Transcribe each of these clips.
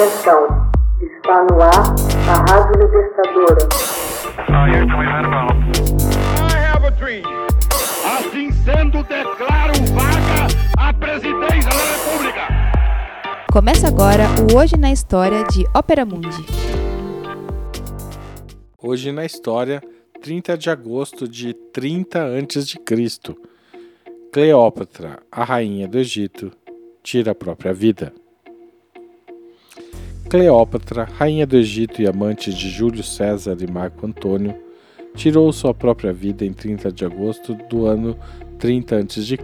Atenção, está no ar a Rádio Libertadora. Assim sendo, declaro vaga a presidência da República. Começa agora o Hoje na História de Ópera Mundi. Hoje na História, 30 de agosto de 30 a.C. Cleópatra, a rainha do Egito, tira a própria vida. Cleópatra, rainha do Egito e amante de Júlio César e Marco Antônio, tirou sua própria vida em 30 de agosto do ano 30 a.C.,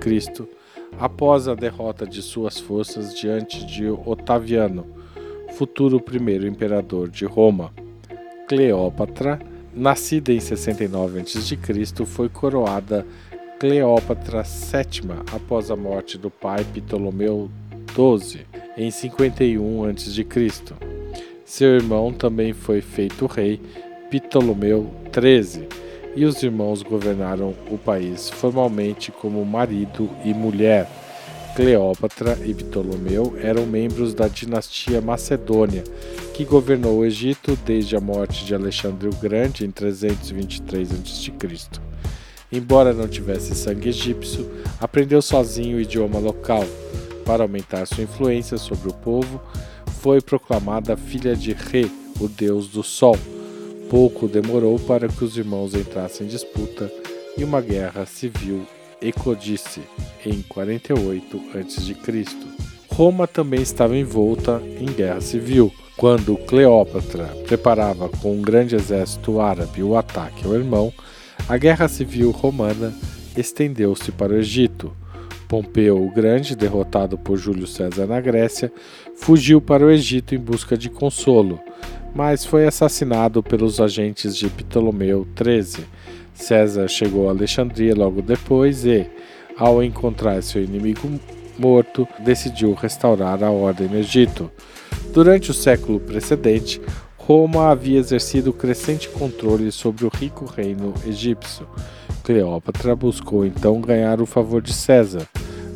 após a derrota de suas forças diante de Otaviano, futuro primeiro imperador de Roma. Cleópatra, nascida em 69 a.C., foi coroada Cleópatra VII após a morte do pai Ptolomeu XII em 51 a.C. Seu irmão também foi feito rei, Ptolomeu XIII, e os irmãos governaram o país formalmente como marido e mulher. Cleópatra e Ptolomeu eram membros da dinastia Macedônia, que governou o Egito desde a morte de Alexandre o Grande em 323 a.C. Embora não tivesse sangue egípcio, aprendeu sozinho o idioma local para aumentar sua influência sobre o povo, foi proclamada filha de Re, o deus do sol. Pouco demorou para que os irmãos entrassem em disputa e uma guerra civil eclodisse em 48 a.C. Roma também estava envolta em guerra civil, quando Cleópatra preparava com um grande exército árabe o ataque ao irmão. A guerra civil romana estendeu-se para o Egito. Pompeu o Grande, derrotado por Júlio César na Grécia, fugiu para o Egito em busca de consolo, mas foi assassinado pelos agentes de Ptolomeu XIII. César chegou a Alexandria logo depois e, ao encontrar seu inimigo morto, decidiu restaurar a ordem no Egito. Durante o século precedente, Roma havia exercido crescente controle sobre o rico reino egípcio. Cleópatra buscou então ganhar o favor de César.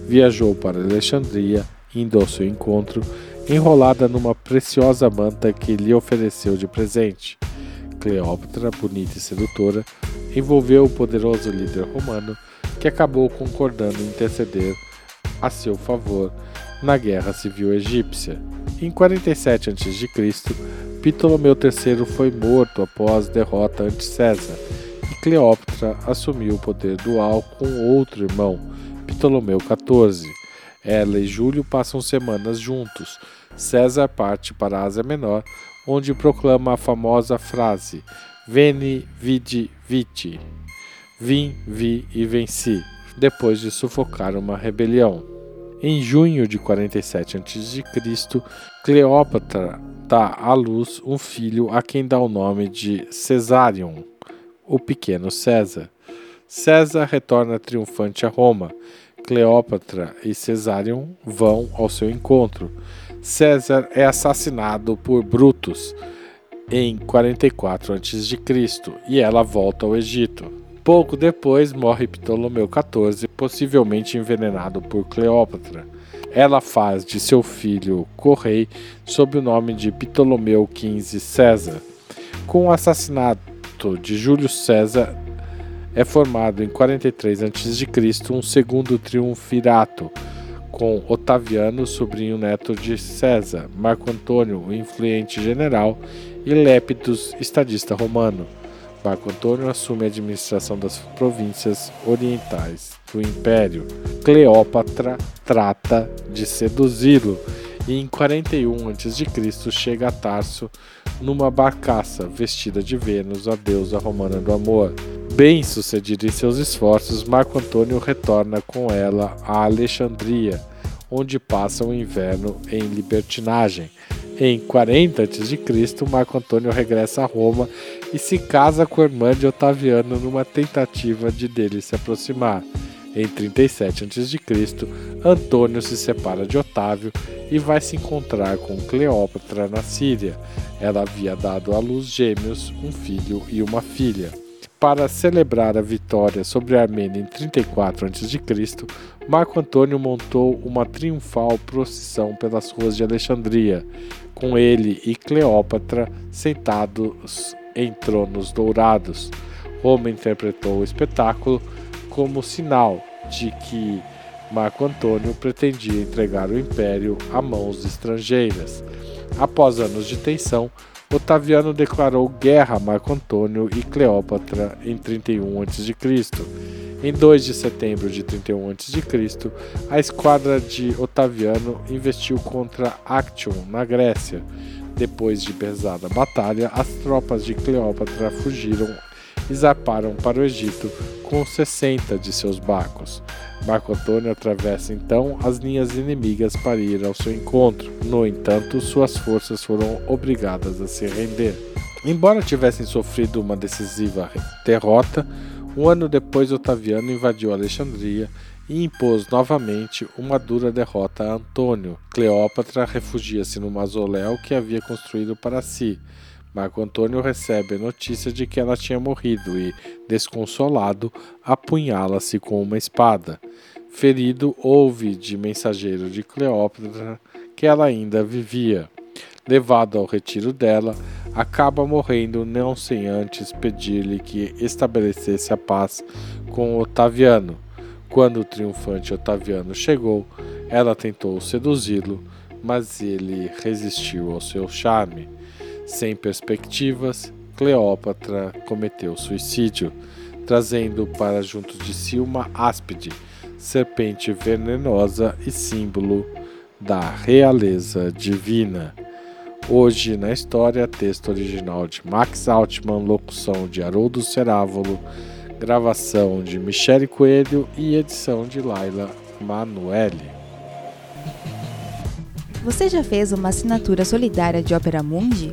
Viajou para Alexandria, indo ao seu encontro, enrolada numa preciosa manta que lhe ofereceu de presente. Cleópatra, bonita e sedutora, envolveu o poderoso líder romano, que acabou concordando em interceder a seu favor na Guerra Civil Egípcia. Em 47 a.C., Ptolomeu III foi morto após derrota ante César Cleópatra assumiu o poder dual com outro irmão, Ptolomeu XIV. Ela e Júlio passam semanas juntos. César parte para a Ásia Menor, onde proclama a famosa frase Veni, vidi, viti. Vim, vi e venci, depois de sufocar uma rebelião. Em junho de 47 a.C., Cleópatra dá à luz um filho a quem dá o nome de Cesarion o pequeno César. César retorna triunfante a Roma. Cleópatra e Cesarion vão ao seu encontro. César é assassinado por Brutus em 44 a.C. e ela volta ao Egito. Pouco depois morre Ptolomeu XIV, possivelmente envenenado por Cleópatra. Ela faz de seu filho Correi sob o nome de Ptolomeu XV César. Com o assassinato de Júlio César é formado em 43 a.C. um segundo triunvirato, com Otaviano, sobrinho neto de César, Marco Antônio, o influente general, e Lépidos, estadista romano. Marco Antônio assume a administração das províncias orientais do império. Cleópatra trata de seduzi-lo e em 41 a.C. chega a Tarso numa barcaça vestida de Vênus, a deusa romana do amor. Bem sucedido em seus esforços, Marco Antônio retorna com ela a Alexandria, onde passa o inverno em libertinagem. Em 40 a.C., Marco Antônio regressa a Roma e se casa com a irmã de Otaviano numa tentativa de dele se aproximar. Em 37 a.C., Antônio se separa de Otávio e vai se encontrar com Cleópatra na Síria. Ela havia dado à luz gêmeos, um filho e uma filha. Para celebrar a vitória sobre a Armênia em 34 a.C., Marco Antônio montou uma triunfal procissão pelas ruas de Alexandria, com ele e Cleópatra sentados em tronos dourados. Roma interpretou o espetáculo como sinal de que Marco Antônio pretendia entregar o império a mãos estrangeiras. Após anos de tensão, Otaviano declarou guerra a Marco Antônio e Cleópatra em 31 a.C. Em 2 de setembro de 31 a.C., a esquadra de Otaviano investiu contra Actium, na Grécia. Depois de pesada batalha, as tropas de Cleópatra fugiram e zarparam para o Egito com 60 de seus barcos. Marco Antônio atravessa então as linhas inimigas para ir ao seu encontro. No entanto, suas forças foram obrigadas a se render. Embora tivessem sofrido uma decisiva derrota, um ano depois Otaviano invadiu Alexandria e impôs novamente uma dura derrota a Antônio. Cleópatra refugia-se no mausoléu que havia construído para si. Marco Antônio recebe a notícia de que ela tinha morrido e, desconsolado, apunhala-se com uma espada. Ferido, ouve de mensageiro de Cleópatra que ela ainda vivia. Levado ao retiro dela, acaba morrendo não sem antes pedir-lhe que estabelecesse a paz com Otaviano. Quando o triunfante Otaviano chegou, ela tentou seduzi-lo, mas ele resistiu ao seu charme. Sem perspectivas, Cleópatra cometeu suicídio, trazendo para junto de si uma áspide, serpente venenosa e símbolo da realeza divina. Hoje na história, texto original de Max Altman, locução de Haroldo Cerávolo, gravação de Michele Coelho e edição de Laila Manuele. Você já fez uma assinatura solidária de Opera Mundi?